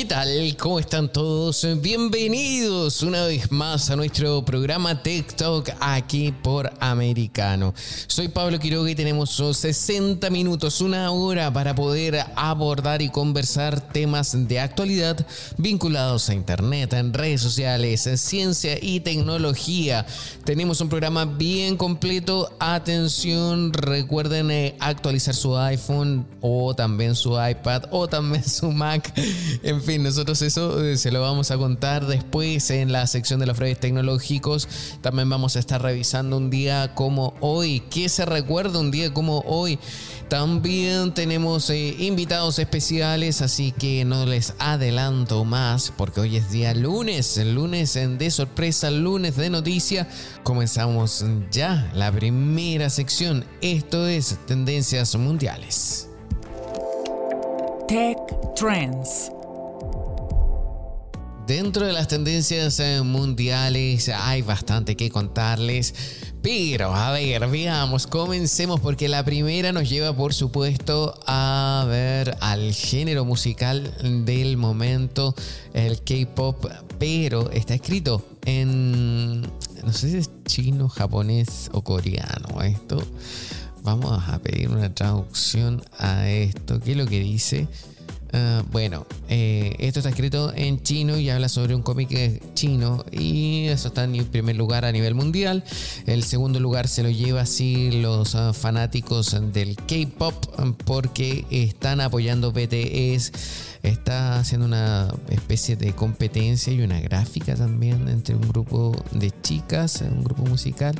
¿Qué tal? ¿Cómo están todos? Bienvenidos una vez más a nuestro programa TikTok aquí por Americano. Soy Pablo Quiroga y tenemos 60 minutos, una hora para poder abordar y conversar temas de actualidad vinculados a Internet, en redes sociales, en ciencia y tecnología. Tenemos un programa bien completo. Atención, recuerden eh, actualizar su iPhone o también su iPad o también su Mac. Nosotros eso eh, se lo vamos a contar después en la sección de los redes tecnológicos. También vamos a estar revisando un día como hoy. ¿Qué se recuerda un día como hoy? También tenemos eh, invitados especiales, así que no les adelanto más porque hoy es día lunes, lunes de sorpresa, lunes de noticia. Comenzamos ya la primera sección. Esto es Tendencias Mundiales. Tech Trends. Dentro de las tendencias eh, mundiales hay bastante que contarles, pero a ver, veamos, comencemos porque la primera nos lleva por supuesto a ver al género musical del momento, el K-Pop, pero está escrito en, no sé si es chino, japonés o coreano esto. Vamos a pedir una traducción a esto. ¿Qué es lo que dice? Ah, bueno, eh, esto está escrito en chino y habla sobre un cómic chino y eso está en primer lugar a nivel mundial. El segundo lugar se lo lleva así los ah, fanáticos del K-Pop porque están apoyando BTS está haciendo una especie de competencia y una gráfica también entre un grupo de chicas, un grupo musical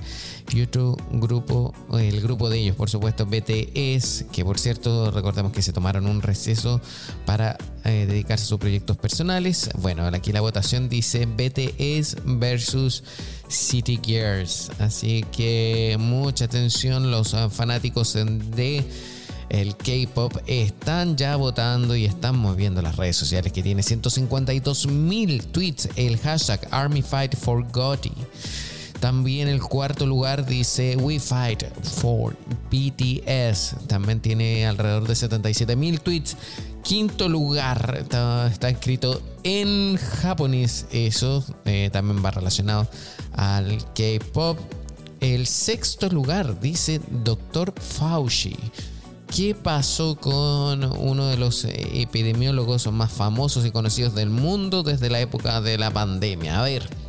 y otro grupo, el grupo de ellos, por supuesto, BTS, que por cierto recordemos que se tomaron un receso para eh, dedicarse a sus proyectos personales. Bueno, aquí la votación dice BTS versus City Gears, así que mucha atención los fanáticos de el K-pop están ya votando y están moviendo las redes sociales que tiene 152 mil tweets el hashtag Army Fight for Gotti. También el cuarto lugar dice We Fight for BTS. También tiene alrededor de 77 mil tweets. Quinto lugar está, escrito en japonés. Eso eh, también va relacionado al K-pop. El sexto lugar dice Dr. Fauci. ¿Qué pasó con uno de los epidemiólogos más famosos y conocidos del mundo desde la época de la pandemia? A ver.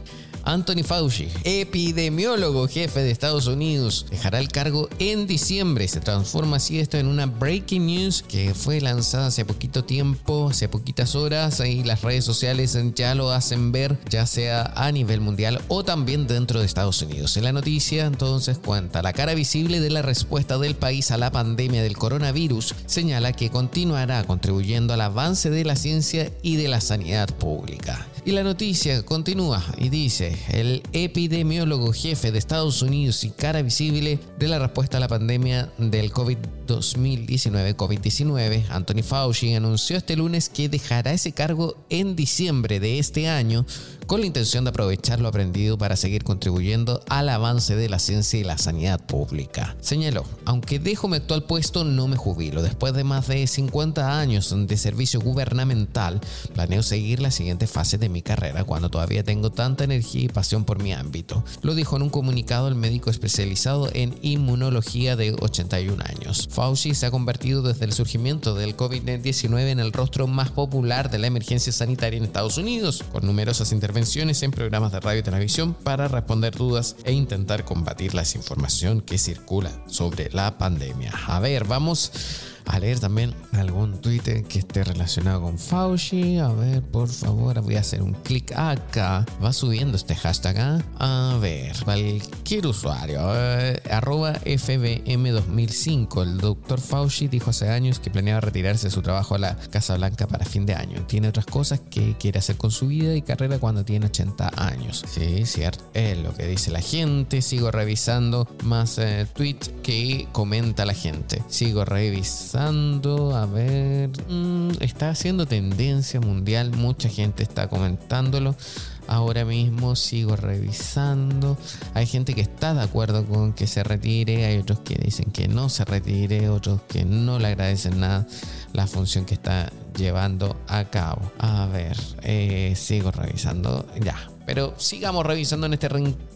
Anthony Fauci, epidemiólogo jefe de Estados Unidos, dejará el cargo en diciembre. Se transforma así esto en una breaking news que fue lanzada hace poquito tiempo, hace poquitas horas, y las redes sociales ya lo hacen ver, ya sea a nivel mundial o también dentro de Estados Unidos. En la noticia entonces cuenta la cara visible de la respuesta del país a la pandemia del coronavirus, señala que continuará contribuyendo al avance de la ciencia y de la sanidad pública. Y la noticia continúa y dice, el epidemiólogo jefe de Estados Unidos y cara visible de la respuesta a la pandemia del COVID-2019, COVID-19, Anthony Fauci anunció este lunes que dejará ese cargo en diciembre de este año con la intención de aprovechar lo aprendido para seguir contribuyendo al avance de la ciencia y la sanidad pública. Señaló, aunque dejo mi actual puesto, no me jubilo. Después de más de 50 años de servicio gubernamental, planeo seguir la siguiente fase de mi carrera cuando todavía tengo tanta energía y pasión por mi ámbito. Lo dijo en un comunicado el médico especializado en inmunología de 81 años. Fauci se ha convertido desde el surgimiento del COVID-19 en el rostro más popular de la emergencia sanitaria en Estados Unidos, con numerosas intervenciones en programas de radio y televisión para responder dudas e intentar combatir la desinformación que circula sobre la pandemia. A ver, vamos a leer también algún Twitter que esté relacionado con Fauci. A ver, por favor, voy a hacer un clic acá. Va subiendo este hashtag. ¿ah? A ver, cualquier usuario. Arroba FBM2005. El doctor Fauci dijo hace años que planeaba retirarse de su trabajo a la Casa Blanca para fin de año. Tiene otras cosas que quiere hacer con su vida y carrera cuando tiene 80 años. Sí, cierto. Es lo que dice la gente. Sigo revisando más eh, tweets que comenta la gente. Sigo revisando. A ver. Mm, está haciendo tendencia mundial. Mucha gente está comentándolo. Ahora mismo sigo revisando. Hay gente que está de acuerdo con que se retire. Hay otros que dicen que no se retire. Otros que no le agradecen nada la función que está llevando a cabo. A ver, eh, sigo revisando. Ya, pero sigamos revisando en este,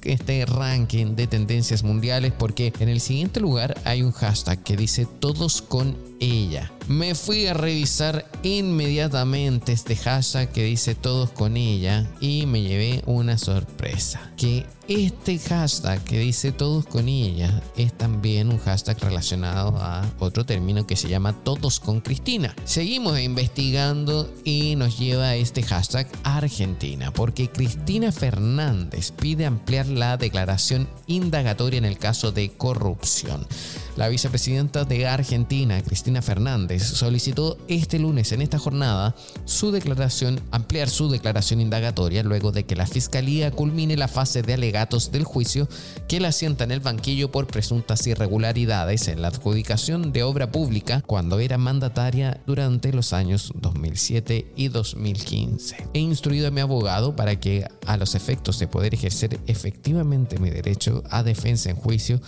este ranking de tendencias mundiales porque en el siguiente lugar hay un hashtag que dice todos con ella. Me fui a revisar inmediatamente este hashtag que dice todos con ella y me llevé una sorpresa. Que este hashtag que dice todos con ella es también un hashtag relacionado a otro término que se llama todos con Cristina. Seguimos investigando y nos lleva a este hashtag Argentina porque Cristina Fernández pide ampliar la declaración indagatoria en el caso de corrupción. La vicepresidenta de Argentina, Cristina Fernández, solicitó este lunes en esta jornada su declaración, ampliar su declaración indagatoria luego de que la fiscalía culmine la fase de alegatos del juicio que la sienta en el banquillo por presuntas irregularidades en la adjudicación de obra pública cuando era mandataria durante los años 2007 y 2015. He instruido a mi abogado para que a los efectos de poder ejercer efectivamente mi derecho a defensa en juicio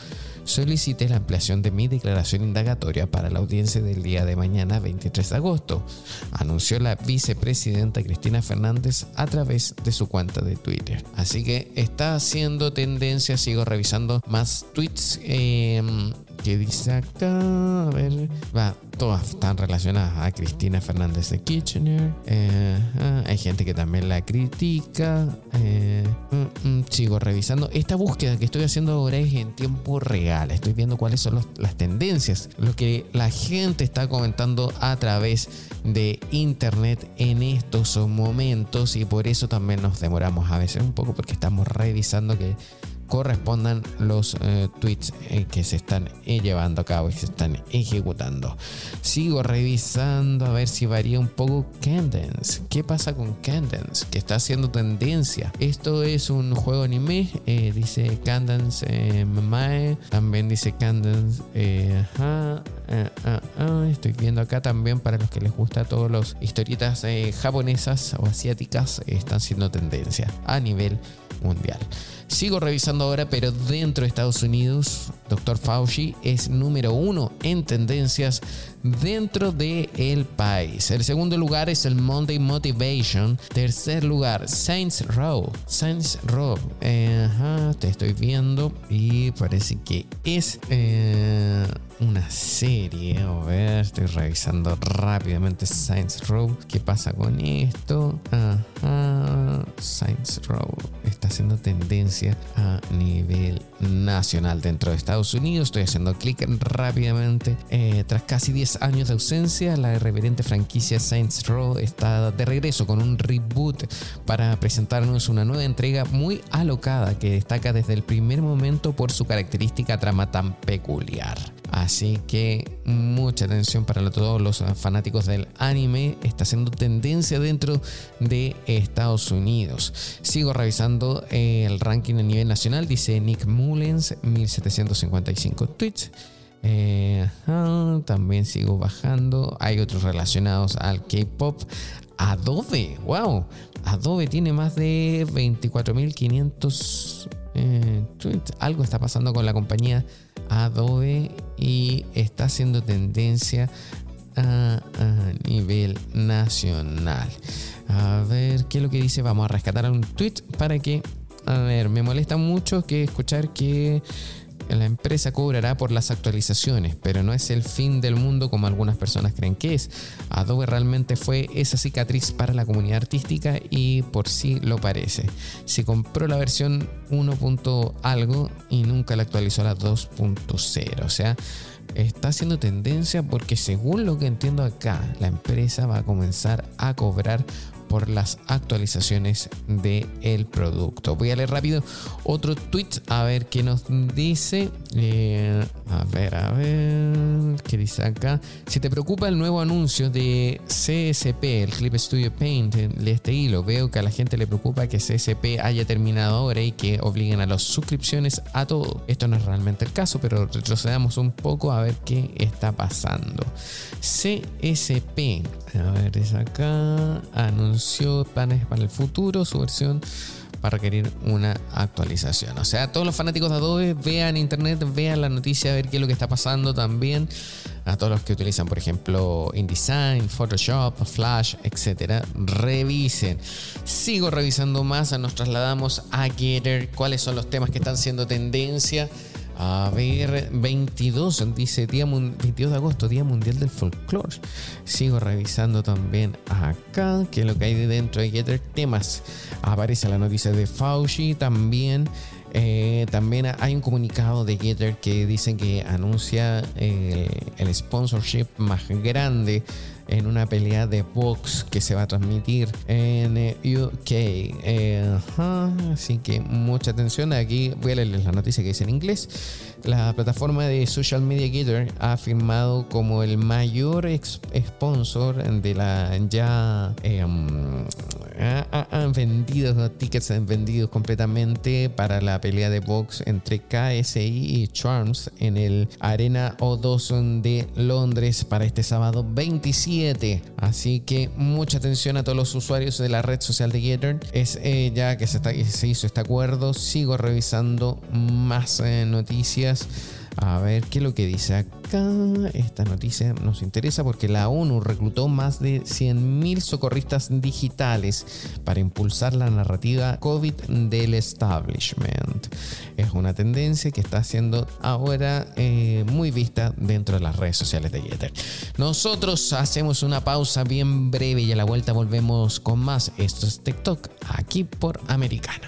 solicité la ampliación de mi declaración indagatoria para la audiencia del día de mañana 23 de agosto, anunció la vicepresidenta Cristina Fernández a través de su cuenta de Twitter. Así que está haciendo tendencia, sigo revisando más tweets. Eh, que dice acá, a ver, va, todas están relacionadas a Cristina Fernández de Kitchener. Eh, ah, hay gente que también la critica. Eh, mm, mm, sigo revisando. Esta búsqueda que estoy haciendo ahora es en tiempo real. Estoy viendo cuáles son las tendencias, lo que la gente está comentando a través de internet en estos momentos y por eso también nos demoramos a veces un poco porque estamos revisando que correspondan los eh, tweets eh, que se están eh, llevando a cabo y se están ejecutando. Sigo revisando a ver si varía un poco Candence. ¿Qué pasa con Candence? Que está haciendo tendencia. Esto es un juego anime, dice Candence Mamae. También dice Candence. ajá, estoy viendo acá también para los que les gusta todos los historietas japonesas o asiáticas están siendo tendencia a nivel mundial. Sigo revisando ahora, pero dentro de Estados Unidos, Dr. Fauci es número uno en tendencias dentro del el país. El segundo lugar es el Monday Motivation. Tercer lugar, Saints Row. Saints Row. Eh, te estoy viendo y parece que es eh, una serie. A ver, estoy revisando rápidamente Saints Row. ¿Qué pasa con esto? Ajá. Saints Row está haciendo tendencia a nivel nacional dentro de Estados Unidos. Estoy haciendo clic rápidamente. Eh, tras casi 10 años de ausencia, la irreverente franquicia Saints Row está de regreso con un reboot para presentarnos una nueva entrega muy alocada que destaca desde el primer momento por su característica trama tan peculiar. Así que mucha atención para todos los fanáticos del anime. Está siendo tendencia dentro de Estados Unidos. Sigo revisando el ranking a nivel nacional. Dice Nick Mullens, 1755 tweets. Eh, también sigo bajando. Hay otros relacionados al K-pop. Adobe, wow. Adobe tiene más de 24.500 eh, tweets. Algo está pasando con la compañía Adobe y está haciendo tendencia a, nivel nacional. A ver qué es lo que dice. Vamos a rescatar un tweet para que. A ver, me molesta mucho que escuchar que la empresa cobrará por las actualizaciones, pero no es el fin del mundo como algunas personas creen que es. Adobe realmente fue esa cicatriz para la comunidad artística y por sí lo parece. Si compró la versión 1. algo y nunca la actualizó a la 2.0, o sea, está haciendo tendencia porque según lo que entiendo acá, la empresa va a comenzar a cobrar por las actualizaciones del el producto. Voy a leer rápido otro tweet a ver qué nos dice. Eh, a ver, a ver, ¿qué dice acá? Si te preocupa el nuevo anuncio de CSP, el Clip Studio Paint, de este hilo, veo que a la gente le preocupa que CSP haya terminado ahora y que obliguen a las suscripciones a todo. Esto no es realmente el caso, pero retrocedamos un poco a ver qué está pasando. CSP, a ver, es acá, anunció planes para el futuro, su versión va a requerir una actualización. O sea, todos los fanáticos de Adobe vean internet, vean la noticia, a ver qué es lo que está pasando también. A todos los que utilizan, por ejemplo, InDesign, Photoshop, Flash, etcétera, revisen. Sigo revisando más, nos trasladamos a Getter, cuáles son los temas que están siendo tendencia a ver, 22, dice día 22 de agosto, Día Mundial del Folclore. Sigo revisando también acá, que es lo que hay dentro de Getter temas. Aparece la noticia de Fauci también. Eh, también hay un comunicado de Getter que dicen que anuncia el sponsorship más grande en una pelea de box que se va a transmitir en eh, UK. Eh, así que mucha atención. Aquí voy a leerles la noticia que dice en inglés. La plataforma de Social Media Gator ha firmado como el mayor sponsor de la ya em, han vendido tickets vendidos completamente para la pelea de box entre KSI y Charms en el Arena O2 de Londres para este sábado 27. Así que mucha atención a todos los usuarios de la red social de Gator. Es eh, ya que se hizo este acuerdo. Sigo revisando más eh, noticias a ver qué es lo que dice acá. Esta noticia nos interesa porque la ONU reclutó más de 100.000 socorristas digitales para impulsar la narrativa COVID del establishment. Es una tendencia que está siendo ahora eh, muy vista dentro de las redes sociales de Yeter. Nosotros hacemos una pausa bien breve y a la vuelta volvemos con más. Esto es TikTok aquí por Americana.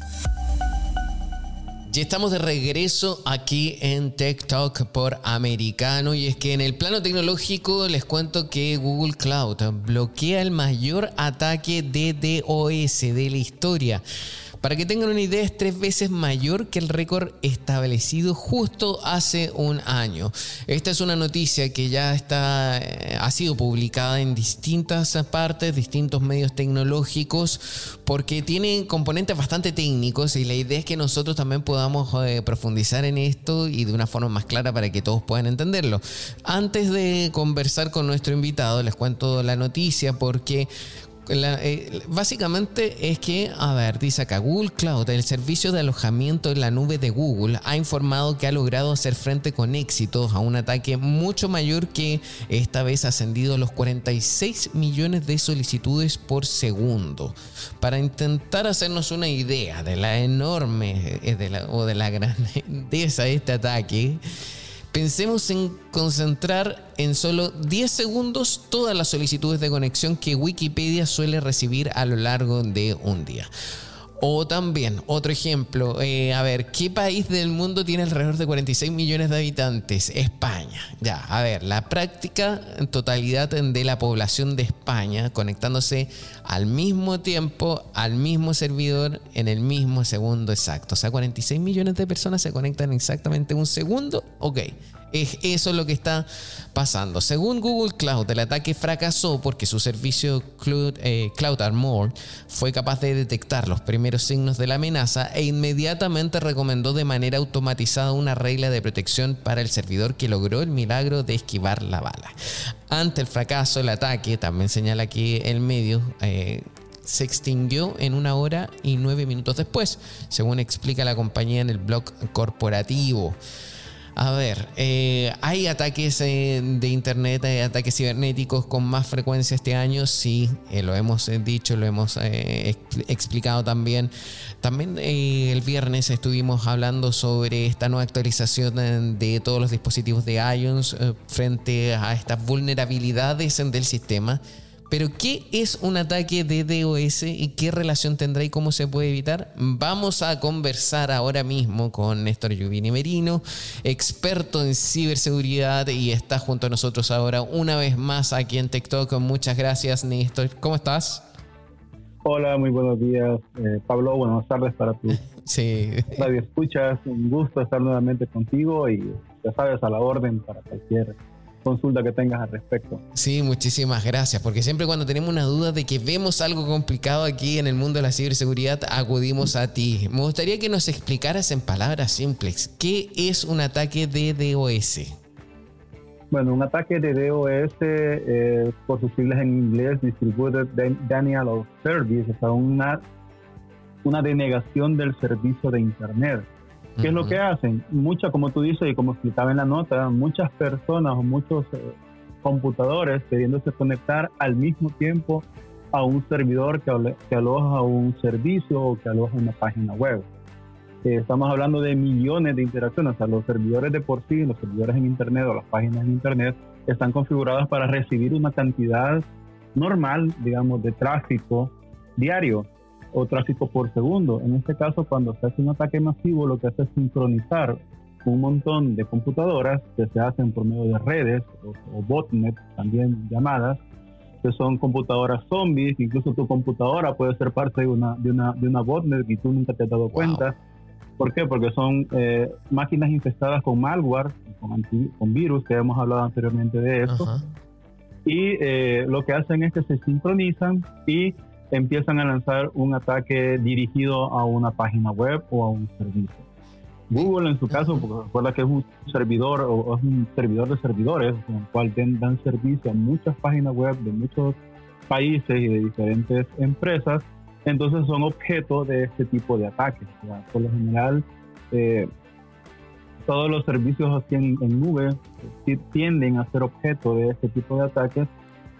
ya estamos de regreso aquí en Tech Talk por Americano y es que en el plano tecnológico les cuento que Google Cloud bloquea el mayor ataque de DOS de la historia. Para que tengan una idea, es tres veces mayor que el récord establecido justo hace un año. Esta es una noticia que ya está, eh, ha sido publicada en distintas partes, distintos medios tecnológicos, porque tiene componentes bastante técnicos y la idea es que nosotros también podamos eh, profundizar en esto y de una forma más clara para que todos puedan entenderlo. Antes de conversar con nuestro invitado, les cuento la noticia porque eh, básicamente es que, a ver, dice acá, Google Cloud, el servicio de alojamiento en la nube de Google, ha informado que ha logrado hacer frente con éxito a un ataque mucho mayor que esta vez ascendido a los 46 millones de solicitudes por segundo. Para intentar hacernos una idea de la enorme eh, o de la grandeza de este ataque, Pensemos en concentrar en solo 10 segundos todas las solicitudes de conexión que Wikipedia suele recibir a lo largo de un día. O también, otro ejemplo, eh, a ver, ¿qué país del mundo tiene alrededor de 46 millones de habitantes? España. Ya, a ver, la práctica totalidad de la población de España conectándose al mismo tiempo al mismo servidor en el mismo segundo exacto. O sea, 46 millones de personas se conectan exactamente un segundo. Ok. Es eso lo que está pasando. Según Google Cloud, el ataque fracasó porque su servicio Cloud, eh, Cloud Armor fue capaz de detectar los primeros signos de la amenaza e inmediatamente recomendó de manera automatizada una regla de protección para el servidor que logró el milagro de esquivar la bala. Ante el fracaso, el ataque, también señala que el medio eh, se extinguió en una hora y nueve minutos después, según explica la compañía en el blog corporativo. A ver, eh, hay ataques eh, de internet, hay ataques cibernéticos con más frecuencia este año, sí, eh, lo hemos dicho, lo hemos explicado también. También el viernes estuvimos hablando sobre esta nueva actualización de todos los dispositivos de iOS frente a estas vulnerabilidades del sistema. Pero ¿qué es un ataque de DOS y qué relación tendrá y cómo se puede evitar? Vamos a conversar ahora mismo con Néstor Lluvini Merino, experto en ciberseguridad y está junto a nosotros ahora una vez más aquí en TikTok. Muchas gracias Néstor. ¿Cómo estás? Hola, muy buenos días eh, Pablo, buenas tardes para ti. Sí. Radio Escuchas, un gusto estar nuevamente contigo y ya sabes, a la orden para cualquier consulta que tengas al respecto. Sí, muchísimas gracias, porque siempre cuando tenemos una duda de que vemos algo complicado aquí en el mundo de la ciberseguridad, acudimos a ti. Me gustaría que nos explicaras en palabras simples, ¿qué es un ataque de DOS? Bueno, un ataque de DOS, eh, por sus siglas en inglés, Distributed Denial of Service, o sea, una, una denegación del servicio de Internet. ¿Qué es lo que hacen? Muchas, como tú dices y como explicaba en la nota, muchas personas o muchos eh, computadores queriéndose conectar al mismo tiempo a un servidor que, que aloja un servicio o que aloja una página web. Eh, estamos hablando de millones de interacciones, o sea, los servidores de por sí, los servidores en Internet o las páginas en Internet están configurados para recibir una cantidad normal, digamos, de tráfico diario o tráfico por segundo. En este caso, cuando se hace un ataque masivo, lo que hace es sincronizar un montón de computadoras que se hacen por medio de redes o, botnet, también llamadas, que son computadoras zombies, incluso tu computadora puede ser parte de una, de una, de una botnet y tú nunca te has dado cuenta. ¿Por qué? Porque son eh, máquinas infestadas con malware, con, con, virus, que hemos hablado anteriormente de eso. Y eh, lo que hacen es que se sincronizan y empiezan a lanzar un ataque dirigido a una página web o a un servicio. Google en su caso, porque recuerda que es un servidor o es un servidor de servidores, con el cual dan servicio a muchas páginas web de muchos países y de diferentes empresas, entonces son objeto de este tipo de ataques. por lo general, eh, todos los servicios en, en nube eh, tienden a ser objeto de este tipo de ataques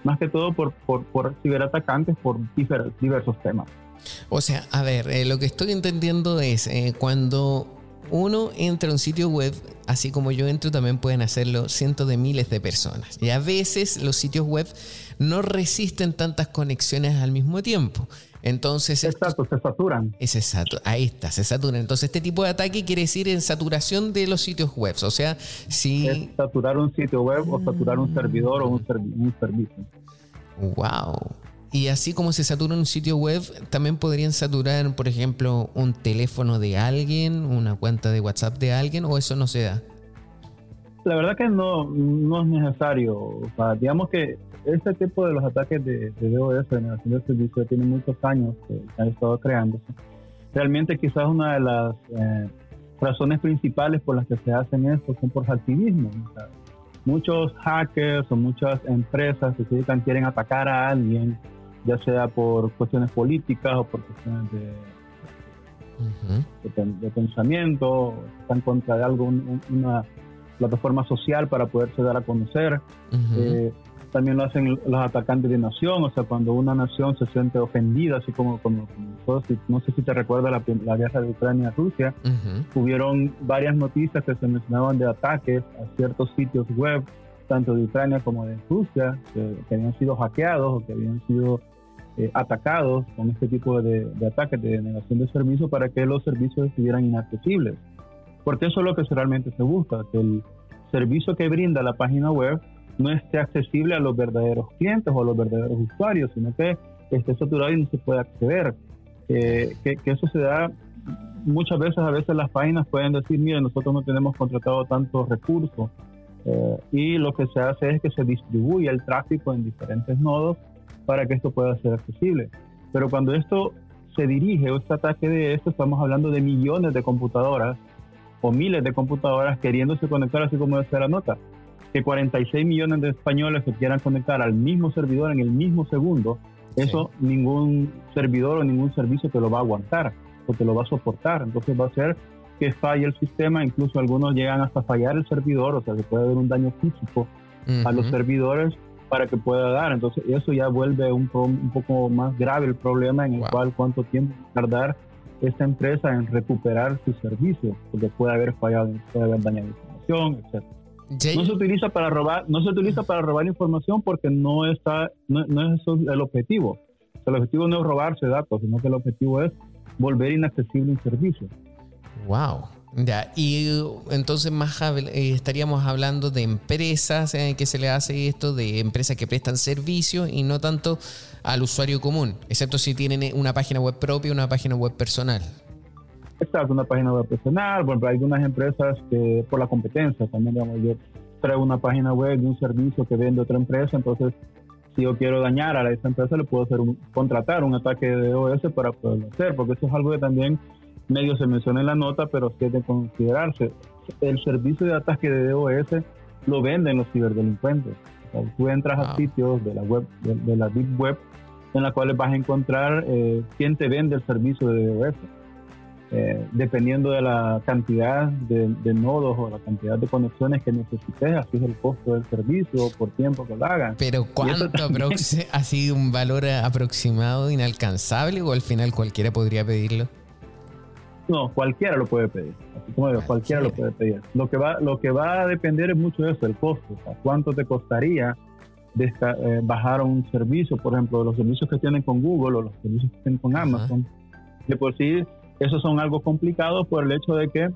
más que todo por, por, por ciberatacantes por diversos temas. O sea, a ver, eh, lo que estoy entendiendo es eh, cuando uno entra a un sitio web, así como yo entro, también pueden hacerlo cientos de miles de personas. Y a veces los sitios web no resisten tantas conexiones al mismo tiempo. Entonces. Exacto, se saturan. Es exacto, ahí está, se saturan. Entonces, este tipo de ataque quiere decir en saturación de los sitios web. O sea, si. Es saturar un sitio web o saturar un servidor o un, un servicio. ¡Wow! Y así como se satura un sitio web, también podrían saturar, por ejemplo, un teléfono de alguien, una cuenta de WhatsApp de alguien, o eso no se da. La verdad que no, no es necesario. O sea, digamos que este tipo de los ataques de, de DOS, de negación de servicio, tiene muchos años que han estado creándose. Realmente quizás una de las eh, razones principales por las que se hacen esto son por activismo. muchos hackers o muchas empresas que se dedican quieren atacar a alguien ya sea por cuestiones políticas o por cuestiones de, de, pensamiento, está en contra de algo, una plataforma social para poderse dar a conocer. Eh, también lo hacen los atacantes de nación, o sea, cuando una nación se siente ofendida, así como, como, no sé si te recuerdas la, la guerra de Ucrania-Rusia, hubieron varias noticias que se mencionaban de ataques a ciertos sitios web, tanto de Ucrania como de Rusia, que, habían sido hackeados o que habían sido eh, atacados con este tipo de, de ataques de negación de servicio para que los servicios estuvieran inaccesibles. Porque eso es lo que realmente se busca, que el servicio que brinda la página web no esté accesible a los verdaderos clientes o a los verdaderos usuarios, sino que esté saturado y no se pueda acceder. que, que, eso se da muchas veces, a veces las páginas pueden decir, mire, nosotros no tenemos contratado tantos recursos eh, y lo que se hace es que se distribuye el tráfico en diferentes nodos para que esto pueda ser accesible. Pero cuando esto se dirige o este ataque de esto, estamos hablando de millones de computadoras o miles de computadoras queriéndose conectar, así como decía la nota, que 46 millones de españoles se quieran conectar al mismo servidor en el mismo segundo, eso ningún servidor o ningún servicio te lo va a aguantar o te lo va a soportar. Entonces va a ser que falle el sistema, incluso algunos llegan hasta fallar el servidor, o sea que puede haber un daño físico a los servidores para que pueda dar. Entonces eso ya vuelve un, un poco más grave el problema en el cual cuánto tiempo tardar esta empresa en recuperar sus servicios, porque puede haber fallado, puede haber dañado información, No se utiliza para robar, no se utiliza para robar información porque no está, no, es eso el objetivo. el objetivo no es robarse datos, sino que el objetivo es volver inaccesible un servicio. Wow. Ya, y entonces más eh, estaríamos hablando de empresas en que se le hace esto, de empresas que prestan servicios y no tanto al usuario común, excepto si tienen una página web propia o una página web personal. Exacto, una página web personal, bueno, hay algunas empresas que por la competencia también, digamos, yo traigo una página web de un servicio que vende otra empresa, entonces si yo quiero dañar a esa empresa le puedo hacer contratar un ataque de OS para poderlo hacer, porque eso es algo que también medio se menciona en la nota, pero sí es de considerarse. El servicio de ataque de DOS lo venden los ciberdelincuentes. tú entras a sitios de la web, de, la deep web, en la cuales vas a encontrar eh, quién te vende el servicio de DOS. Eh, dependiendo de la cantidad de, nodos o la cantidad de conexiones que necesites, así es el costo del servicio por tiempo que lo hagan. Pero ¿cuánto ha sido un valor aproximado inalcanzable o al final cualquiera podría pedirlo? No, cualquiera lo puede pedir. Así como digo, cualquiera lo puede pedir. Lo que va, lo que va a depender es mucho de eso, el costo. ¿Cuánto te costaría eh, bajar un servicio? Por ejemplo, los servicios que tienen con Google o los servicios que tienen con Amazon. De por sí, esos son algo complicados por el hecho de que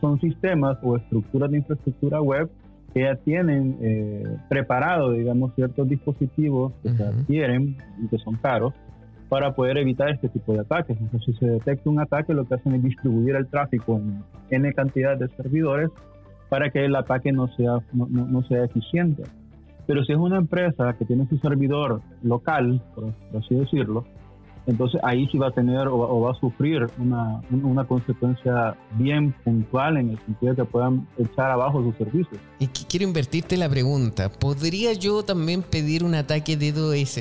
son sistemas o estructuras de infraestructura web que ya tienen eh, preparado, digamos, ciertos dispositivos que se adquieren y que son caros para poder evitar este tipo de ataques. Entonces, si se detecta un ataque, lo que hacen es distribuir el tráfico en N cantidad de servidores para que el ataque no sea, no, sea eficiente. Pero si es una empresa que tiene su servidor local, por, así decirlo, entonces ahí sí va a tener o, va a sufrir una, una, consecuencia bien puntual en el sentido de que puedan echar abajo sus servicios. Y quiero invertirte la pregunta, ¿podría yo también pedir un ataque de DOS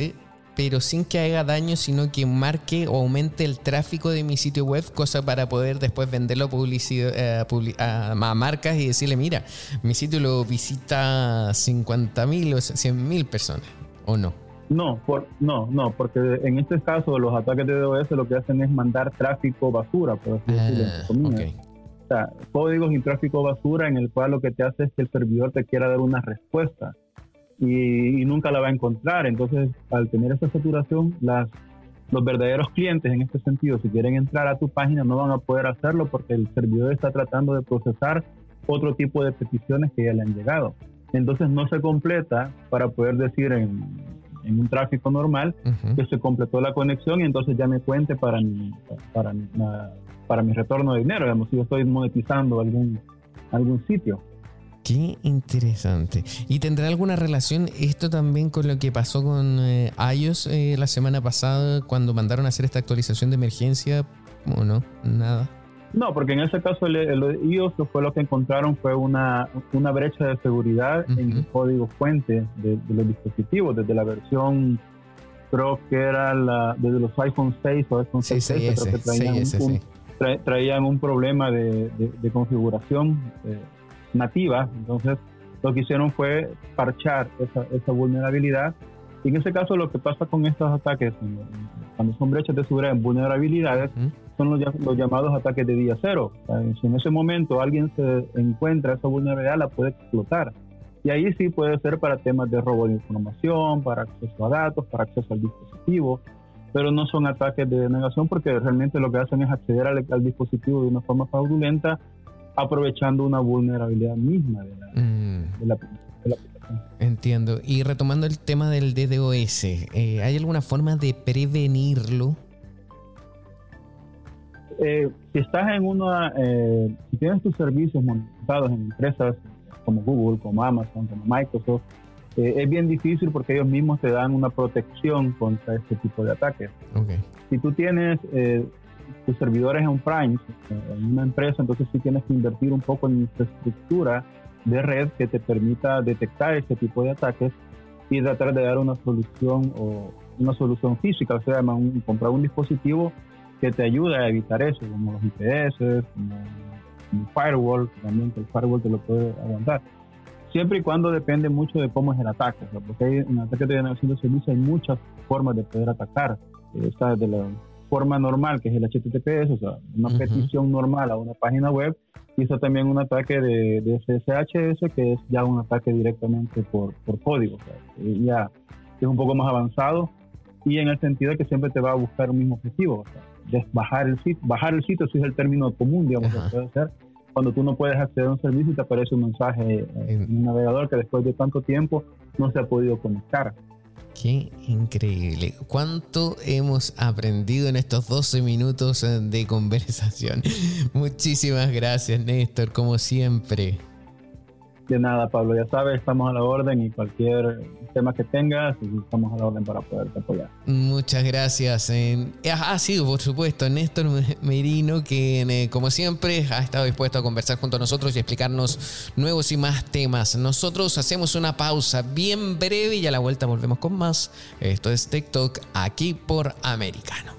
pero sin que haga daño, sino que marque o aumente el tráfico de mi sitio web, cosa para poder después venderlo publicidad, eh, a, marcas y decirle, mira, mi sitio lo visita 50.000 o 100 personas, ¿o no? No, por, no, no, porque en este caso los ataques de DOS lo que hacen es mandar tráfico basura, por así decirlo. Ah, o sea, códigos y tráfico basura en el cual lo que te hace es que el servidor te quiera dar una respuesta y, nunca la va a encontrar. Entonces, al tener esa saturación, las, los verdaderos clientes en este sentido, si quieren entrar a tu página, no van a poder hacerlo porque el servidor está tratando de procesar otro tipo de peticiones que ya le han llegado. Entonces no se completa para poder decir en, en un tráfico normal que se completó la conexión y entonces ya me cuente para mi, para, para mi retorno de dinero, digamos, si yo estoy monetizando algún, algún sitio. Qué interesante. ¿Y tendrá alguna relación esto también con lo que pasó con eh, iOS eh, la semana pasada cuando mandaron a hacer esta actualización de emergencia? ¿O no? Nada. No, porque en ese caso el, iOS fue lo que encontraron fue una, una brecha de seguridad en el código fuente de, los dispositivos, desde la versión creo que era la, desde los iPhone 6 o iPhone 6, creo que traían, un, traían un problema de, configuración eh, nativa. Entonces, lo que hicieron fue parchar esa, esa vulnerabilidad. Y en ese caso, lo que pasa con estos ataques, cuando son brechas de seguridad en vulnerabilidades, son los, los, llamados ataques de día cero. si en ese momento alguien se encuentra esa vulnerabilidad, la puede explotar. Y ahí sí puede ser para temas de robo de información, para acceso a datos, para acceso al dispositivo, pero no son ataques de denegación porque realmente lo que hacen es acceder al, dispositivo de una forma fraudulenta aprovechando una vulnerabilidad misma de la, mm. Aplicación. Entiendo. Y retomando el tema del DDoS, eh, ¿hay alguna forma de prevenirlo? Eh, si estás en una, eh, si tienes tus servicios montados en empresas como Google, como Amazon, como Microsoft, eh, es bien difícil porque ellos mismos te dan una protección contra este tipo de ataques. Si tú tienes eh, tus servidores en Prime, eh, en una empresa, entonces sí tienes que invertir un poco en infraestructura de red que te permita detectar este tipo de ataques y tratar de dar una solución o una solución física, o sea, comprar un dispositivo que te ayude a evitar eso, como los IPS, como, un firewall, también que el firewall te lo puede aguantar siempre y cuando depende mucho de cómo es el ataque, porque hay, en ataque de denegación de servicio hay muchas formas de poder atacar. Está de la forma normal, que es el HTTPS, o sea, una petición normal a una página web, y está también un ataque de, de, SSHS, que es ya un ataque directamente por, por código, o sea, ya es un poco más avanzado, y en el sentido de que siempre te va a buscar un mismo objetivo, o sea, bajar el sitio, bajar el sitio, ese es el término común, digamos, que puede ser, cuando tú no puedes acceder a un servicio y te aparece un mensaje en un navegador que después de tanto tiempo no se ha podido conectar. Qué increíble. ¿Cuánto hemos aprendido en estos 12 minutos de conversación? Muchísimas gracias, Néstor, como siempre. De nada, Pablo, ya sabes, estamos a la orden y cualquier tema que tengas, estamos a la orden para poderte apoyar. Muchas gracias. Ha sido, por supuesto, Néstor Merino, que eh, como siempre ha estado dispuesto a conversar junto a nosotros y explicarnos nuevos y más temas. Nosotros hacemos una pausa bien breve y a la vuelta volvemos con más. Esto es TikTok aquí por Americano.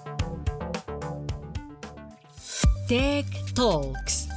Tech Talks.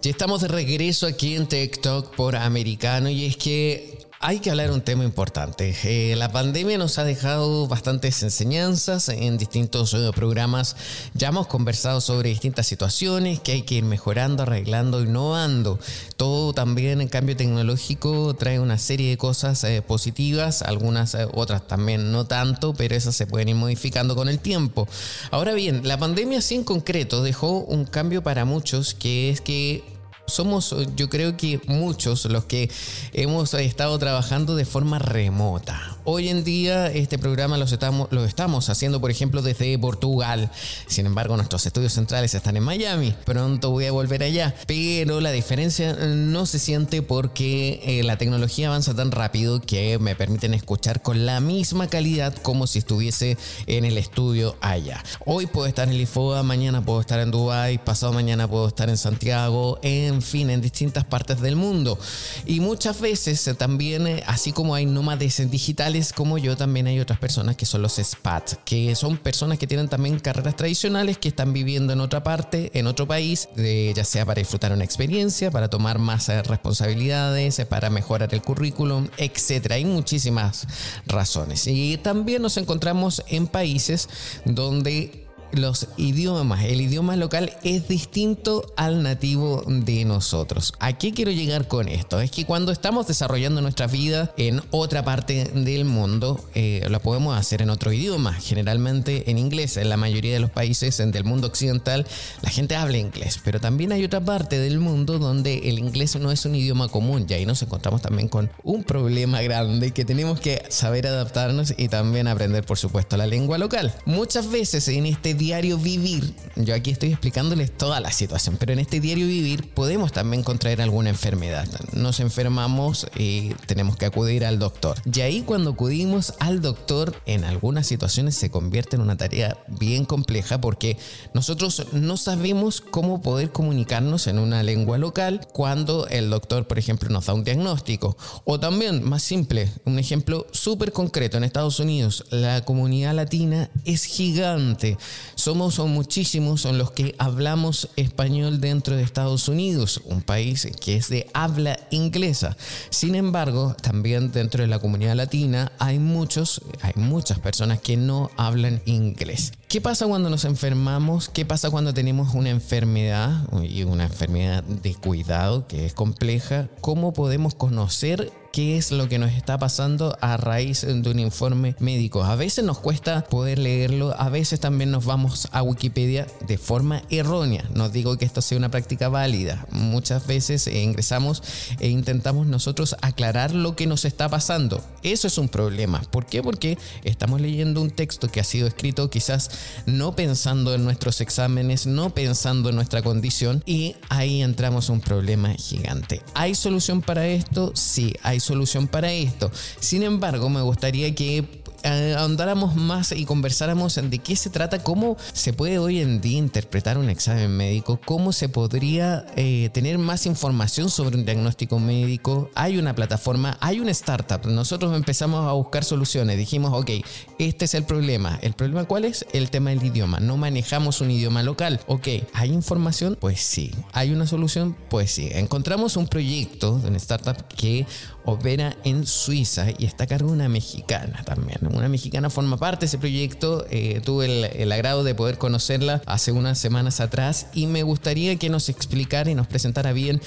Ya estamos de regreso aquí en Tech Talk por Americano y es que hay que hablar un tema importante. Eh, la pandemia nos ha dejado bastantes enseñanzas en distintos eh, programas. Ya hemos conversado sobre distintas situaciones que hay que ir mejorando, arreglando, innovando. Todo también en cambio tecnológico trae una serie de cosas eh, positivas, algunas otras también no tanto, pero esas se pueden ir modificando con el tiempo. Ahora bien, la pandemia sí en concreto dejó un cambio para muchos que es que somos yo creo que muchos los que hemos estado trabajando de forma remota. Hoy en día este programa lo estamos, haciendo, por ejemplo, desde Portugal. Sin embargo, nuestros estudios centrales están en Miami. Pronto voy a volver allá. Pero la diferencia no se siente porque eh, la tecnología avanza tan rápido que me permiten escuchar con la misma calidad como si estuviese en el estudio allá. Hoy puedo estar en Lisboa, mañana puedo estar en Dubai, pasado mañana puedo estar en Santiago, en fin, en distintas partes del mundo. Y muchas veces eh, también, eh, así como hay nómades digitales, como yo, también hay otras personas que son los SPAT, que son personas que tienen también carreras tradicionales, que están viviendo en otra parte, en otro país, ya sea para disfrutar una experiencia, para tomar más eh, responsabilidades, eh, para mejorar el currículum, etc. Hay muchísimas razones. Y también nos encontramos en países donde los idiomas, el idioma local es distinto al nativo de nosotros. ¿A qué quiero llegar con esto? Es que cuando estamos desarrollando nuestra vida en otra parte del mundo, eh, lo podemos hacer en otro idioma, generalmente en inglés. En la mayoría de los países del mundo occidental la gente habla inglés, pero también hay otra parte del mundo donde el inglés no es un idioma común y ahí nos encontramos también con un problema grande que tenemos que saber adaptarnos y también aprender, por supuesto, la lengua local. Muchas veces en este diario vivir, yo aquí estoy explicándoles toda la situación, pero en este diario vivir podemos también contraer alguna enfermedad. Nos enfermamos y tenemos que acudir al doctor. Y ahí cuando acudimos al doctor, en algunas situaciones se convierte en una tarea bien compleja porque nosotros no sabemos cómo poder comunicarnos en una lengua local cuando el doctor, por ejemplo, nos da un diagnóstico. O también, más simple, un ejemplo súper concreto, en Estados Unidos la comunidad latina es gigante. Somos son muchísimos son los que hablamos español dentro de Estados Unidos, un país que es de habla inglesa. Sin embargo, también dentro de la comunidad latina hay muchos, hay muchas personas que no hablan inglés. ¿Qué pasa cuando nos enfermamos? ¿Qué pasa cuando tenemos una enfermedad y una enfermedad de cuidado que es compleja? ¿Cómo podemos conocer qué es lo que nos está pasando a raíz de un informe médico. A veces nos cuesta poder leerlo, a veces también nos vamos a Wikipedia de forma errónea. No digo que esto sea una práctica válida. Muchas veces ingresamos e intentamos nosotros aclarar lo que nos está pasando. Eso es un problema. ¿Por qué? Porque estamos leyendo un texto que ha sido escrito quizás no pensando en nuestros exámenes, no pensando en nuestra condición y ahí entramos un problema gigante. ¿Hay solución para esto? Sí, hay solución para esto. Sin embargo, me gustaría que ahondáramos más y conversáramos de qué se trata, cómo se puede hoy en día interpretar un examen médico, cómo se podría eh, tener más información sobre un diagnóstico médico. Hay una plataforma, hay una startup. Nosotros empezamos a buscar soluciones. Dijimos, ok, este es el problema. ¿El problema cuál es? El tema del idioma. No manejamos un idioma local. Ok, ¿hay información? Pues sí. ¿Hay una solución? Pues sí. Encontramos un proyecto de una startup que opera en Suiza y está a cargo de una mexicana también. Una mexicana forma parte de ese proyecto. Eh, tuve el, agrado de poder conocerla hace unas semanas atrás y me gustaría que nos explicara y nos presentara bien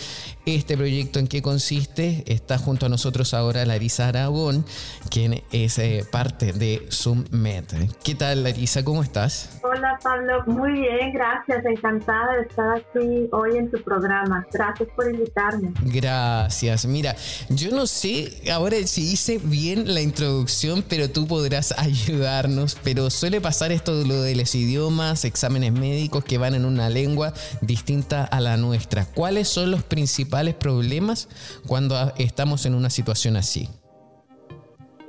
este proyecto, en qué consiste. Está junto a nosotros ahora Larisa Aragón, quien es eh, parte de SumMed. ¿Qué tal, Larisa? ¿Cómo estás? Hola, Pablo. Muy bien, gracias. Encantada de estar aquí hoy en tu programa. Gracias por invitarme. Gracias. Mira, yo no sé ahora si hice bien la introducción, pero tú podrás ayudarnos. Pero suele pasar esto de lo de los idiomas, exámenes médicos que van en una lengua distinta a la nuestra. ¿Cuáles son los principales problemas cuando estamos en una situación así?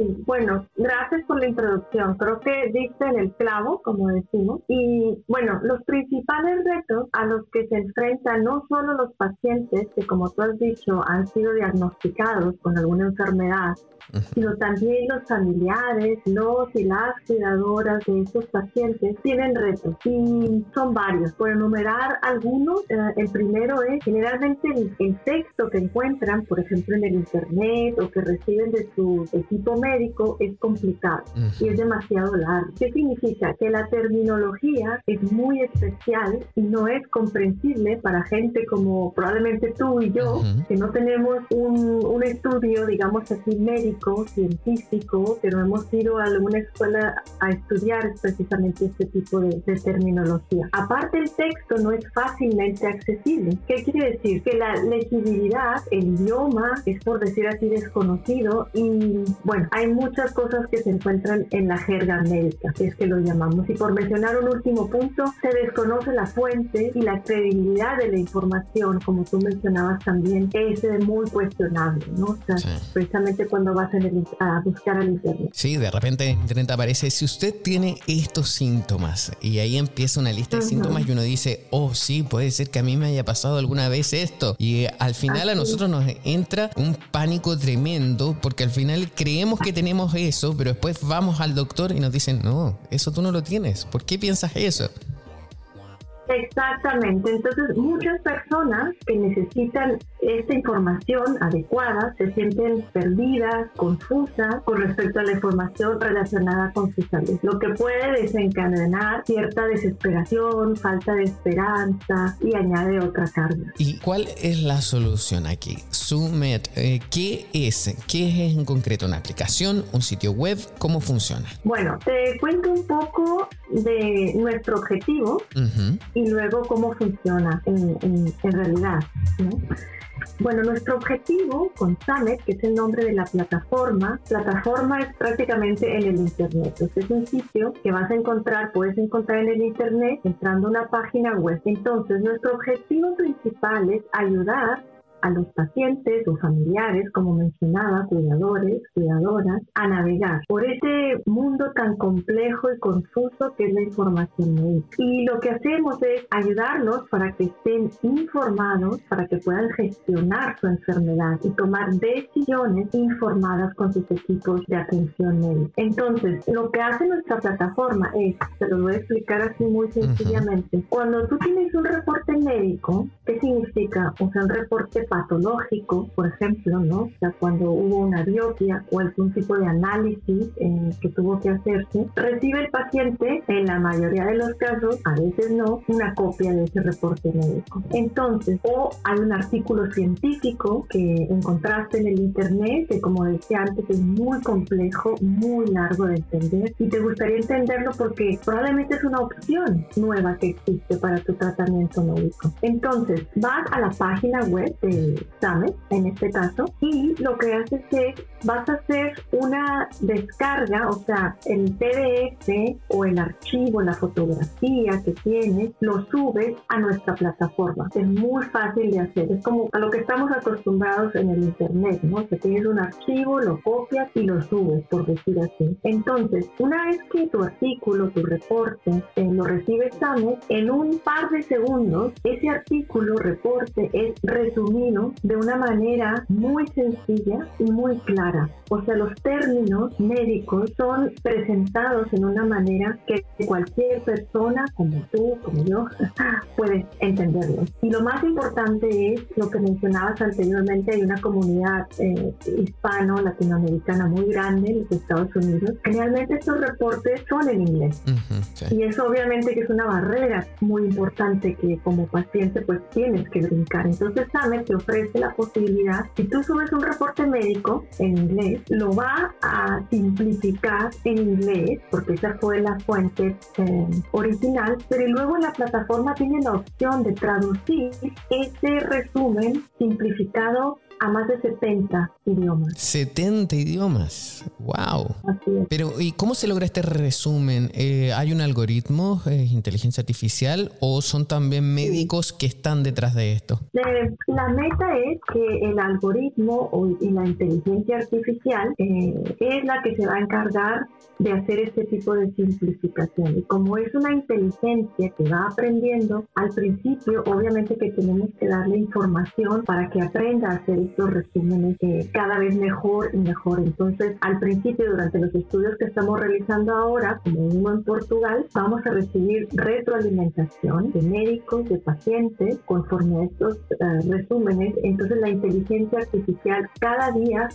Sí. Bueno, gracias por la introducción. Creo que diste en el clavo, como decimos. Y bueno, los principales retos a los que se enfrentan no solo los pacientes que, como tú has dicho, han sido diagnosticados con alguna enfermedad, sino también los familiares, los y las cuidadoras de estos pacientes tienen retos y son varios. Por enumerar algunos, eh, el primero es generalmente el, texto que encuentran, por ejemplo, en el internet o que reciben de su equipo médico es complicado y es demasiado largo. ¿Qué significa? Que la terminología es muy especial y no es comprensible para gente como probablemente tú y yo, que no tenemos un, un estudio, digamos así, médico científico, pero hemos ido a alguna escuela a estudiar precisamente este tipo de, terminología. Aparte el texto no es fácilmente accesible. ¿Qué quiere decir? Que la legibilidad, el idioma es por decir así desconocido y bueno, hay muchas cosas que se encuentran en la jerga médica, es que lo llamamos. Y por mencionar un último punto, se desconoce la fuente y la credibilidad de la información, como tú mencionabas también, es muy cuestionable, ¿no? O sea, precisamente cuando vas a buscar al internet. Sí, de repente en internet aparece, si usted tiene estos síntomas, y ahí empieza una lista de síntomas y uno dice, oh sí, puede ser que a mí me haya pasado alguna vez esto. Y al final a nosotros nos entra un pánico tremendo, porque al final creemos que tenemos eso, pero después vamos al doctor y nos dicen, no, eso tú no lo tienes. ¿Por qué piensas eso? Exactamente, entonces muchas personas que necesitan esta información adecuada se sienten perdidas, confusas con respecto a la información relacionada con su salud, lo que puede desencadenar cierta desesperación, falta de esperanza y añade otra carga. ¿Y cuál es la solución aquí? Sumet, eh, ¿qué es? ¿Qué es en concreto? ¿Una aplicación? ¿Un sitio web? ¿Cómo funciona? Bueno, te cuento un poco de nuestro objetivo y luego cómo funciona en, en, realidad. Bueno, nuestro objetivo con Summit, que es el nombre de la plataforma, plataforma es prácticamente en el Internet. Entonces es un sitio que vas a encontrar, puedes encontrar en el Internet entrando a una página web. Entonces nuestro objetivo principal es ayudar a los pacientes o familiares, como mencionaba, cuidadores, cuidadoras, a navegar por ese mundo tan complejo y confuso que es la información médica. Y lo que hacemos es ayudarlos para que estén informados, para que puedan gestionar su enfermedad y tomar decisiones informadas con sus equipos de atención médica. Entonces, lo que hace nuestra plataforma es, se lo voy a explicar así muy sencillamente, cuando tú tienes un reporte médico, ¿qué significa? O sea, un reporte patológico, por ejemplo, ¿no? O sea, cuando hubo una biopsia o algún tipo de análisis eh, que tuvo que hacerse, recibe el paciente, en la mayoría de los casos, a veces no, una copia de ese reporte médico. Entonces, o hay un artículo científico que encontraste en el internet, que como decía antes es muy complejo, muy largo de entender, y te gustaría entenderlo porque probablemente es una opción nueva que existe para tu tratamiento médico. Entonces, vas a la página web de Summit, en este caso, y lo que haces es, vas a hacer una descarga, o sea, el PDF o el archivo, la fotografía que tienes, lo subes a nuestra plataforma. Es muy fácil de hacer, es como a lo que estamos acostumbrados en el Internet, ¿no? Que tienes un archivo, lo copias y lo subes, por decir así. Entonces, una vez que tu artículo, tu reporte, eh, lo recibe Summit, en un par de segundos, ese artículo, reporte, es resumido de una manera muy sencilla y muy clara. O sea, los términos médicos son presentados en una manera que cualquier persona, como tú, como yo, puede entenderlos. Y lo más importante es lo que mencionabas anteriormente, hay una comunidad eh, hispano-latinoamericana muy grande en los Estados Unidos. Generalmente estos reportes son en inglés. Y eso obviamente que es una barrera muy importante que como paciente pues tienes que brincar. Entonces, sabes ofrece la posibilidad, si tú subes un reporte médico en inglés, lo va a simplificar en inglés, porque esa fue la fuente eh, original, pero luego la plataforma tiene la opción de traducir ese resumen simplificado a más de 70 idiomas. 70 idiomas, wow. Pero, ¿y cómo se logra este resumen? Eh, ¿Hay un algoritmo, eh, inteligencia artificial, o son también médicos que están detrás de esto? la meta es que el algoritmo y la inteligencia artificial eh, es la que se va a encargar de hacer este tipo de simplificación. Y como es una inteligencia que va aprendiendo, al principio obviamente que tenemos que darle información para que aprenda a hacer estos resúmenes cada vez mejor y mejor. Entonces, al principio, durante los estudios que estamos realizando ahora, como uno en Portugal, vamos a recibir retroalimentación de médicos, de pacientes, conforme a estos eh, resúmenes. Entonces, la inteligencia artificial cada día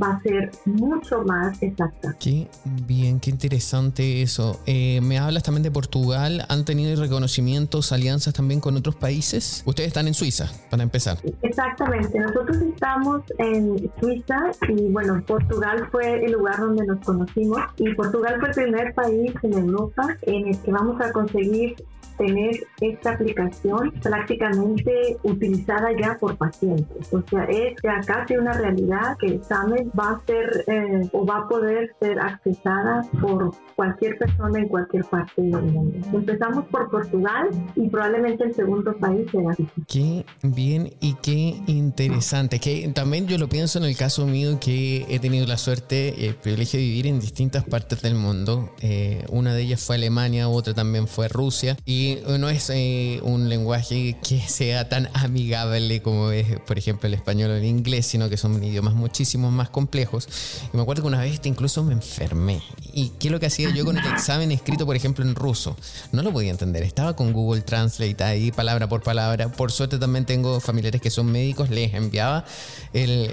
va a ser mucho más exacta. Qué bien, qué interesante eso. Eh, me hablas también de Portugal. ¿Han tenido reconocimientos, alianzas también con otros países? Ustedes están en Suiza, para empezar. Exactamente. Nosotros estamos en Suiza y bueno, Portugal fue el lugar donde nos conocimos y Portugal fue el primer país en Europa en el que vamos a conseguir tener esta aplicación prácticamente utilizada ya por pacientes. O sea, es ya casi una realidad que el examen va a ser eh, o va a poder ser accesada por cualquier persona en cualquier parte del mundo. Empezamos por Portugal y probablemente el segundo país será Qué bien y qué interesante. Que también yo lo pienso en el caso mío que he tenido la suerte el privilegio de vivir en distintas partes del mundo. Eh, una de ellas fue Alemania, otra también fue Rusia. Y no es eh, un lenguaje que sea tan amigable como es, por ejemplo, el español o el inglés, sino que son idiomas muchísimo más complejos. Y me acuerdo que una vez incluso me enfermé. ¿Y qué es lo que hacía yo con el examen escrito, por ejemplo, en ruso? No lo podía entender. Estaba con Google Translate ahí, palabra por palabra. Por suerte también tengo familiares que son médicos, les enviaba el,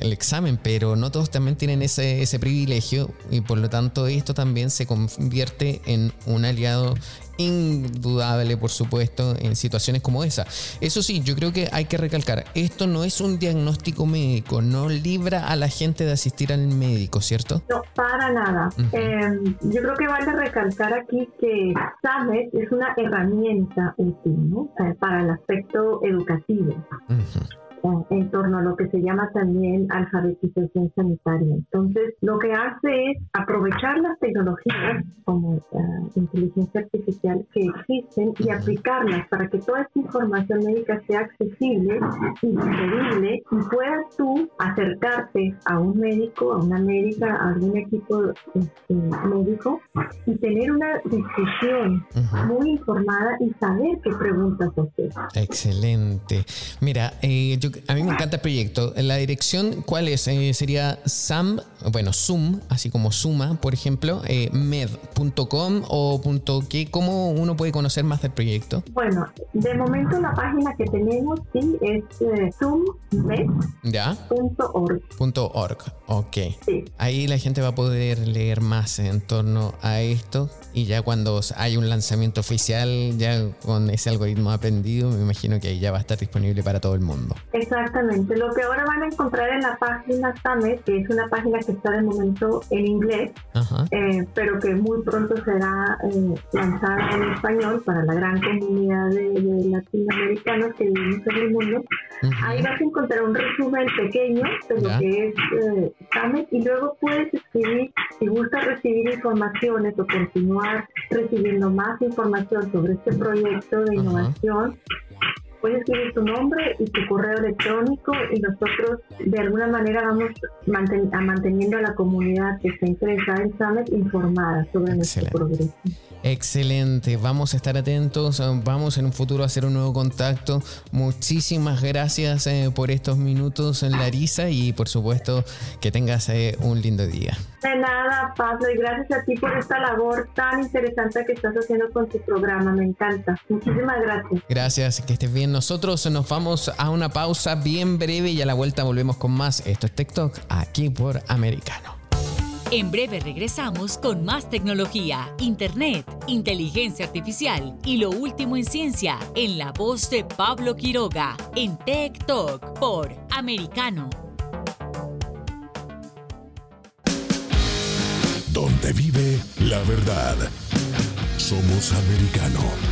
el, examen, pero no todos también tienen ese, ese privilegio y por lo tanto esto también se convierte en un aliado indudable, por supuesto, en situaciones como esa. Eso sí, yo creo que hay que recalcar, esto no es un diagnóstico médico, no libra a la gente de asistir al médico, ¿cierto? No, para nada. Em, yo creo que vale recalcar aquí que SAMET es una herramienta útil eh, para el aspecto educativo en torno a lo que se llama también alfabetización sanitaria. Entonces, lo que hace es aprovechar las tecnologías como la inteligencia artificial que existen y aplicarlas para que toda esta información médica sea accesible y digerible y puedas tú acercarte a un médico, a una médica, a algún equipo este, médico y tener una discusión muy informada y saber qué preguntas hacer. Excelente. Mira, eh, yo a mí me encanta el proyecto. La dirección, ¿cuál es? Eh, sería SAM, bueno, Zoom, así como Suma, por ejemplo, eh, med.com o punto .qué. ¿Cómo uno puede conocer más del proyecto? Bueno, de momento la página que tenemos sí es eh, zoommed.org. .org, ok. Ahí la gente va a poder leer más en torno a esto y ya cuando hay un lanzamiento oficial, ya con ese algoritmo aprendido, me imagino que ahí ya va a estar disponible para todo el mundo. Exactamente. Lo que ahora van a encontrar en la página Samet, que es una página que está de momento en inglés, eh, pero que muy pronto será eh, lanzada en español para la gran comunidad de, latinoamericanos que vivimos en el mundo. Ahí vas a encontrar un resumen pequeño de lo que es eh, Y luego puedes escribir, si gustas recibir informaciones o continuar recibiendo más información sobre este proyecto de innovación, puedes escribir tu nombre y tu correo electrónico y nosotros de alguna manera vamos manteniendo a la comunidad que está interesada en Summit informada sobre nuestro progreso. Excelente, vamos a estar atentos, vamos en un futuro a hacer un nuevo contacto. Muchísimas gracias eh, por estos minutos, Larisa, y por supuesto que tengas eh, un lindo día. De nada, Pablo, y gracias a ti por esta labor tan interesante que estás haciendo con tu programa, me encanta. Muchísimas gracias. Gracias, que estés bien. Nosotros nos vamos a una pausa bien breve y a la vuelta volvemos con más. Esto es TikTok, aquí por Americano. En breve regresamos con más tecnología, internet, inteligencia artificial y lo último en ciencia en la voz de Pablo Quiroga en Tech Talk por Americano. Donde vive la verdad. Somos americano.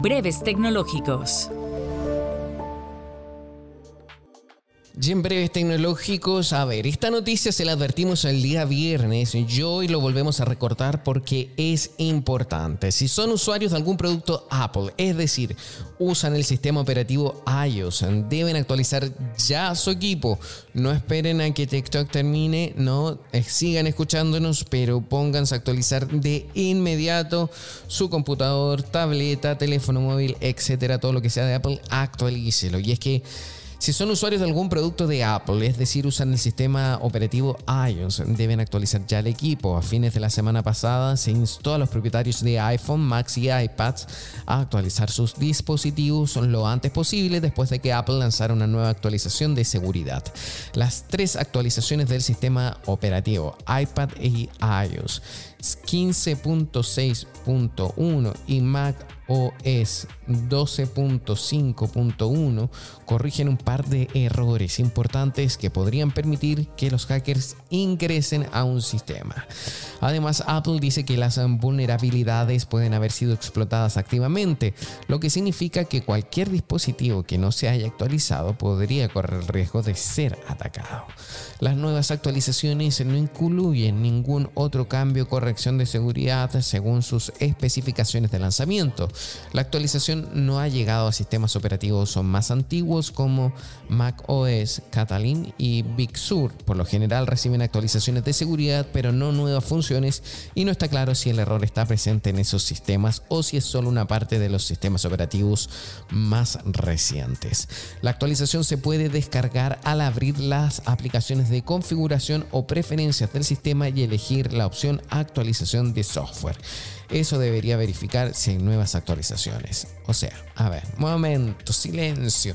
Breves tecnológicos. Y en breves tecnológicos, a ver, esta noticia se la advertimos el día viernes y hoy lo volvemos a recortar porque es importante. Si son usuarios de algún producto Apple, es decir, usan el sistema operativo iOS, deben actualizar ya su equipo. No esperen a que TikTok termine, no, eh, sigan escuchándonos, pero pónganse a actualizar de inmediato su computador, tableta, teléfono móvil, etcétera, todo lo que sea de Apple, actualícelo. Y es que si son usuarios de algún producto de Apple, es decir, usan el sistema operativo iOS, deben actualizar ya el equipo. A fines de la semana pasada se instó a los propietarios de iPhone, Macs y iPads a actualizar sus dispositivos lo antes posible después de que Apple lanzara una nueva actualización de seguridad. Las tres actualizaciones del sistema operativo iPad y iOS 15.6.1 y Mac OS 12.5.1 corrigen un par de errores importantes que podrían permitir que los hackers ingresen a un sistema. Además, Apple dice que las vulnerabilidades pueden haber sido explotadas activamente, lo que significa que cualquier dispositivo que no se haya actualizado podría correr el riesgo de ser atacado. Las nuevas actualizaciones no incluyen ningún otro cambio o corrección de seguridad según sus especificaciones de lanzamiento. La actualización no ha llegado a sistemas operativos más antiguos como Mac OS, Catalina y Big Sur. Por lo general reciben actualizaciones de seguridad, pero no nuevas funciones y no está claro si el error está presente en esos sistemas o si es solo una parte de los sistemas operativos más recientes. La actualización se puede descargar al abrir las aplicaciones de configuración o preferencias del sistema y elegir la opción actualización de software. Eso debería verificar si hay nuevas actualizaciones. O sea, a ver, momento, silencio.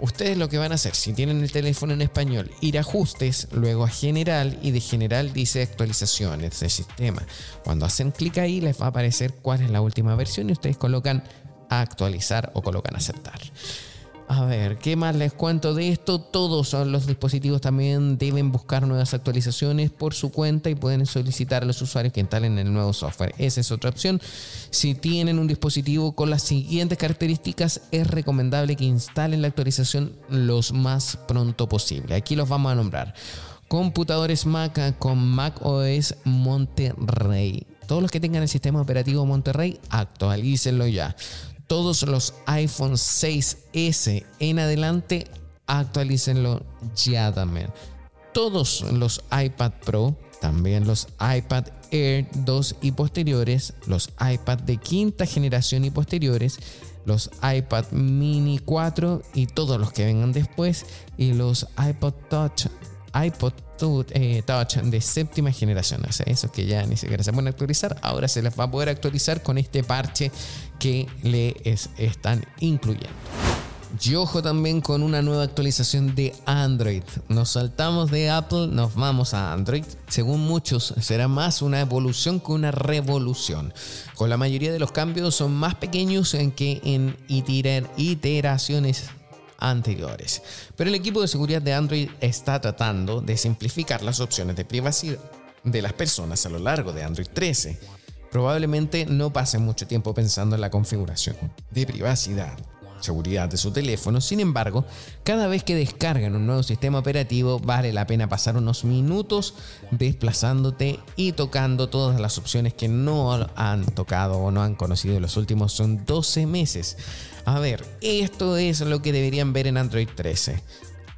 Ustedes lo que van a hacer, si tienen el teléfono en español, ir a ajustes, luego a general y de general dice actualizaciones de sistema. Cuando hacen clic ahí les va a aparecer cuál es la última versión y ustedes colocan actualizar o colocan aceptar. A ver, ¿qué más les cuento de esto? Todos los dispositivos también deben buscar nuevas actualizaciones por su cuenta y pueden solicitar a los usuarios que instalen el nuevo software. Esa es otra opción. Si tienen un dispositivo con las siguientes características, es recomendable que instalen la actualización lo más pronto posible. Aquí los vamos a nombrar. Computadores Mac con Mac OS Monterrey Todos los que tengan el sistema operativo Monterrey, actualícenlo ya. Todos los iPhone 6S en adelante, actualícenlo ya también. Todos los iPad Pro, también los iPad Air 2 y posteriores, los iPad de quinta generación y posteriores, los iPad mini 4 y todos los que vengan después, y los iPod Touch, iPod eh, Touch de séptima generación. O sea, esos que ya ni siquiera se pueden actualizar, ahora se les va a poder actualizar con este parche que le están incluyendo. Y ojo también con una nueva actualización de Android. Nos saltamos de Apple, nos vamos a Android. Según muchos, será más una evolución que una revolución. Con la mayoría de los cambios son más pequeños que en iteraciones anteriores. Pero el equipo de seguridad de Android está tratando de simplificar las opciones de privacidad de las personas a lo largo de Android 13. Probablemente no pasen mucho tiempo pensando en la configuración de privacidad seguridad de su teléfono. Sin embargo, cada vez que descargan un nuevo sistema operativo vale la pena pasar unos minutos desplazándote y tocando todas las opciones que no han tocado o no han conocido en los últimos son 12 meses. A ver, esto es lo que deberían ver en Android 13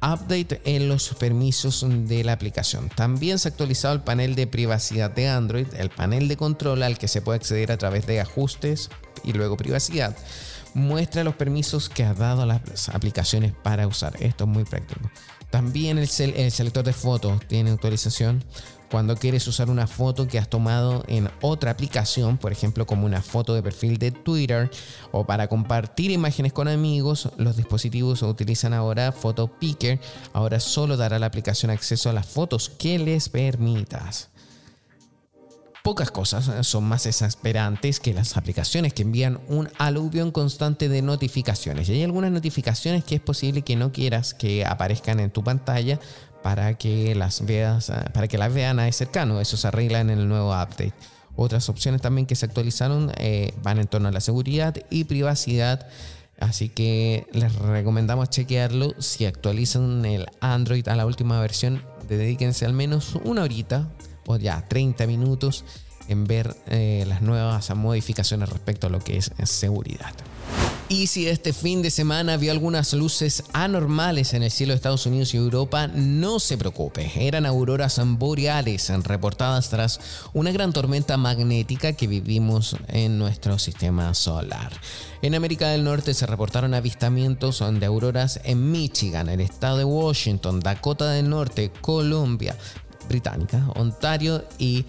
update en los permisos de la aplicación. También se ha actualizado el panel de privacidad de Android, el panel de control al que se puede acceder a través de ajustes y luego privacidad muestra los permisos que ha dado a las aplicaciones para usar. Esto es muy práctico. También el, selector de fotos tiene autorización. Cuando quieres usar una foto que has tomado en otra aplicación, por ejemplo como una foto de perfil de Twitter o para compartir imágenes con amigos, los dispositivos utilizan ahora Photo Picker. Ahora solo dará la aplicación acceso a las fotos que les permitas. Pocas cosas eh, son más exasperantes que las aplicaciones que envían un aluvión constante de notificaciones. Y hay algunas notificaciones que es posible que no quieras que aparezcan en tu pantalla para que las veas, eh, para que las vean cercano. Eso se arregla en el nuevo update. Otras opciones también que se actualizaron eh, van en torno a la seguridad y privacidad. Así que les recomendamos chequearlo. Si actualizan el Android a la última versión, dedíquense al menos una horita o ya 30 minutos en ver eh, las nuevas modificaciones respecto a lo que es seguridad. Y si este fin de semana vio algunas luces anormales en el cielo de Estados Unidos y Europa, no se preocupe. Eran auroras boreales reportadas tras una gran tormenta magnética que vivimos en nuestro sistema solar. En América del Norte se reportaron avistamientos de auroras en Michigan, el estado de Washington, Dakota del Norte, Colombia, británica, Ontario y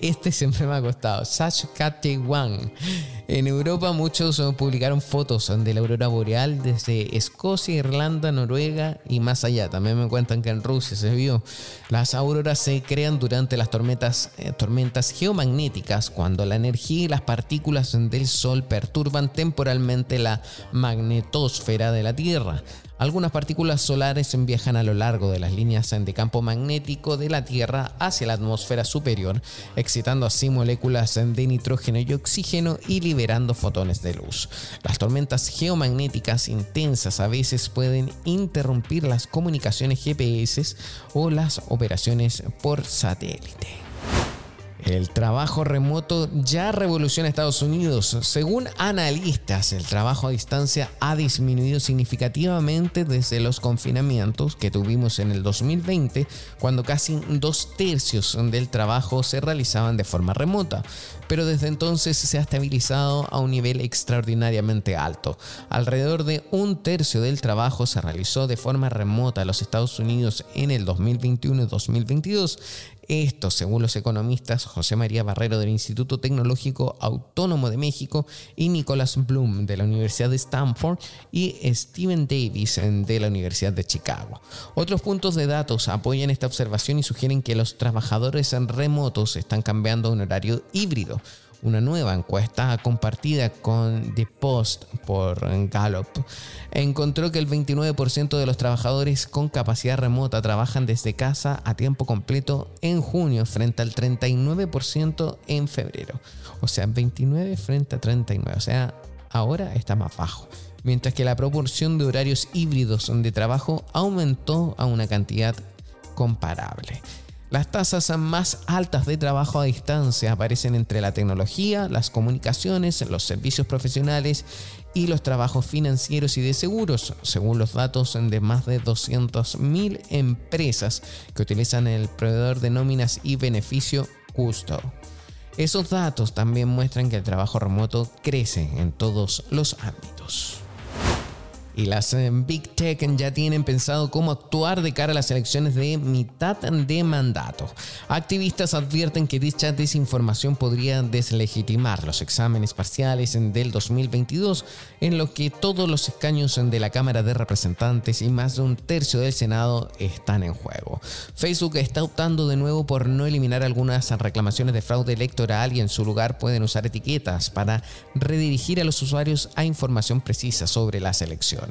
este siempre me ha costado. Saskatchewan. En Europa muchos publicaron fotos de la aurora boreal desde Escocia, Irlanda, Noruega y más allá. También me cuentan que en Rusia se vio. Las auroras se crean durante las tormentas, eh, tormentas geomagnéticas cuando la energía y las partículas del Sol perturban temporalmente la magnetosfera de la Tierra. Algunas partículas solares viajan a lo largo de las líneas de campo magnético de la Tierra hacia la atmósfera superior, excitando así moléculas de nitrógeno y oxígeno y liberando fotones de luz. Las tormentas geomagnéticas intensas a veces pueden interrumpir las comunicaciones GPS o las operaciones por satélite. El trabajo remoto ya revoluciona Estados Unidos. Según analistas, el trabajo a distancia ha disminuido significativamente desde los confinamientos que tuvimos en el 2020, cuando casi dos tercios del trabajo se realizaban de forma remota pero desde entonces se ha estabilizado a un nivel extraordinariamente alto. Alrededor de un tercio del trabajo se realizó de forma remota en los Estados Unidos en el 2021 y 2022 esto, según los economistas José María Barrero del Instituto Tecnológico Autónomo de México y Nicolás Bloom de la Universidad de Stanford y Steven Davis de la Universidad de Chicago. Otros puntos de datos apoyan esta observación y sugieren que los trabajadores remotos están cambiando a un horario híbrido una nueva encuesta compartida con The Post por Gallup encontró que el 29% de los trabajadores con capacidad remota trabajan desde casa a tiempo completo en junio frente al 39% en febrero. O sea, 29 frente a 39. O sea, ahora está más bajo. Mientras que la proporción de horarios híbridos de trabajo aumentó a una cantidad comparable. Las tasas más altas de trabajo a distancia aparecen entre la tecnología, las comunicaciones, los servicios profesionales y los trabajos financieros y de seguros, según los datos de más de 200.000 empresas que utilizan el proveedor de nóminas y beneficio Custo. Esos datos también muestran que el trabajo remoto crece en todos los ámbitos. Y las eh, Big Tech ya tienen pensado cómo actuar de cara a las elecciones de mitad de mandato. Activistas advierten que dicha desinformación podría deslegitimar los exámenes parciales del 2022, en los que todos los escaños de la Cámara de Representantes y más de un tercio del Senado están en juego. Facebook está optando de nuevo por no eliminar algunas reclamaciones de fraude electoral y en su lugar pueden usar etiquetas para redirigir a los usuarios a información precisa sobre las elecciones.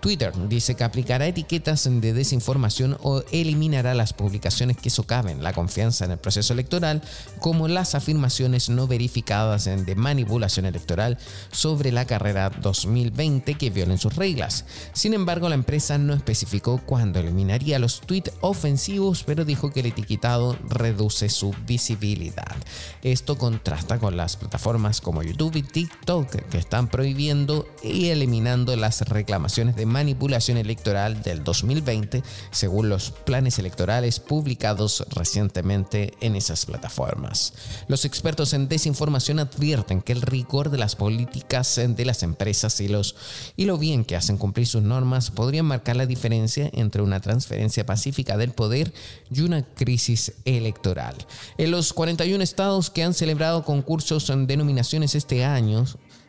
Twitter dice que aplicará etiquetas de desinformación o eliminará las publicaciones que socaven la confianza en el proceso electoral, como las afirmaciones no verificadas de manipulación electoral sobre la carrera 2020 que violen sus reglas. Sin embargo, la empresa no especificó cuándo eliminaría los tweets ofensivos, pero dijo que el etiquetado reduce su visibilidad. Esto contrasta con las plataformas como YouTube y TikTok que están prohibiendo y eliminando las reglas reclamaciones de manipulación electoral del 2020, según los planes electorales publicados recientemente en esas plataformas. Los expertos en desinformación advierten que el rigor de las políticas de las empresas y, los, y lo bien que hacen cumplir sus normas podrían marcar la diferencia entre una transferencia pacífica del poder y una crisis electoral. En los 41 estados que han celebrado concursos en denominaciones este año,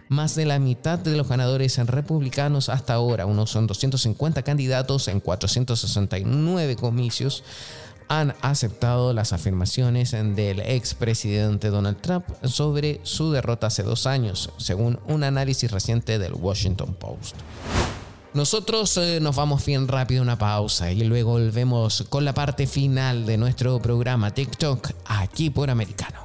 más de la mitad de los ganadores republicanos hasta ahora, unos son 250 candidatos en 469 comicios, han aceptado las afirmaciones del expresidente Donald Trump sobre su derrota hace dos años, según un análisis reciente del Washington Post. Nosotros eh, nos vamos bien rápido una pausa y luego volvemos con la parte final de nuestro programa TikTok aquí por Americano.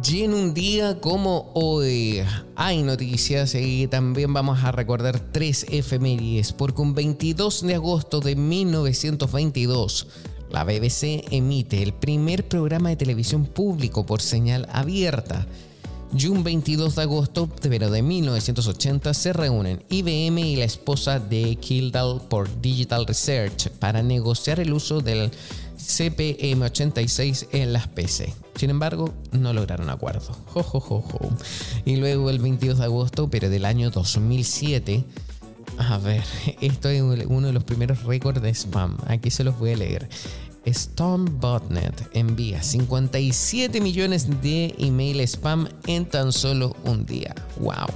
Y en un día como hoy hay noticias y también vamos a recordar tres efemérides, porque un 22 de agosto de 1922 la BBC emite el primer programa de televisión público por señal abierta. Y un 22 de agosto pero de 1980 se reúnen IBM y la esposa de Kildall por Digital Research para negociar el uso del CPM86 en las PC. Sin embargo, no lograron acuerdo. Y luego el 22 de agosto, pero del año 2007, a ver, esto es uno de los primeros récords de spam. Aquí se los voy a leer. Stormbotnet envía 57 millones de email spam en tan solo un día. ¡Wow!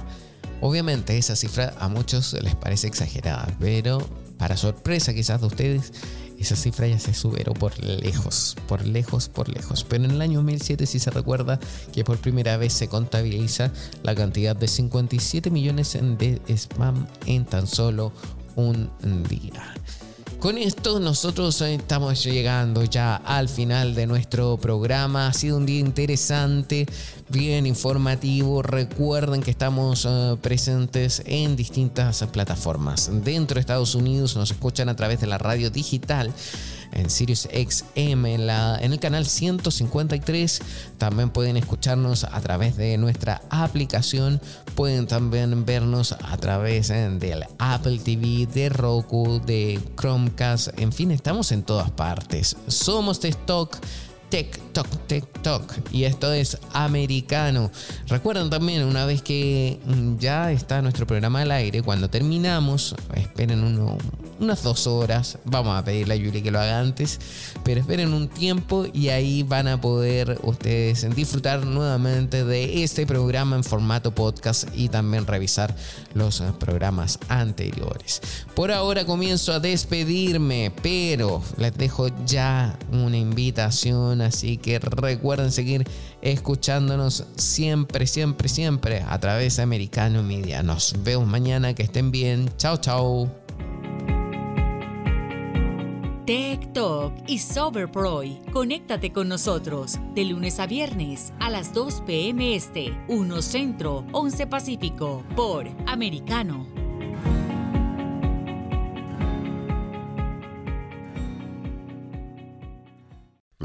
Obviamente esa cifra a muchos les parece exagerada, pero para sorpresa quizás de ustedes, esa cifra ya se superó por lejos, por lejos, por lejos. Pero en el año 2007 sí se recuerda que por primera vez se contabiliza la cantidad de 57 millones de spam en tan solo un día. Con esto nosotros estamos llegando ya al final de nuestro programa. Ha sido un día interesante, bien informativo. Recuerden que estamos eh, presentes en distintas plataformas. Dentro de Estados Unidos nos escuchan a través de la radio digital en Sirius XM, en, el canal 153. También pueden escucharnos a través de nuestra aplicación. Pueden también vernos a través eh, del Apple TV, de Roku, de Chromecast. En fin, estamos en todas partes. Somos TikTok. TikTok, TikTok. Y esto es americano. Recuerden también, una vez que mm, ya está nuestro programa al aire, cuando terminamos, esperen uno, unas dos horas. Vamos a pedirle a Yuri que lo haga antes, pero esperen un tiempo y ahí van a poder ustedes disfrutar nuevamente de este programa en formato podcast y también revisar los programas anteriores. Por ahora comienzo a despedirme, pero les dejo ya una invitación, así que recuerden seguir escuchándonos siempre, siempre, siempre a través de Americano Media. Nos vemos mañana, que estén bien. Chao, chao. Tech Talk y Soberproy. Conéctate con nosotros de lunes a viernes a las 2 p.m. Este, 1 Centro, 11 Pacífico, por Americano.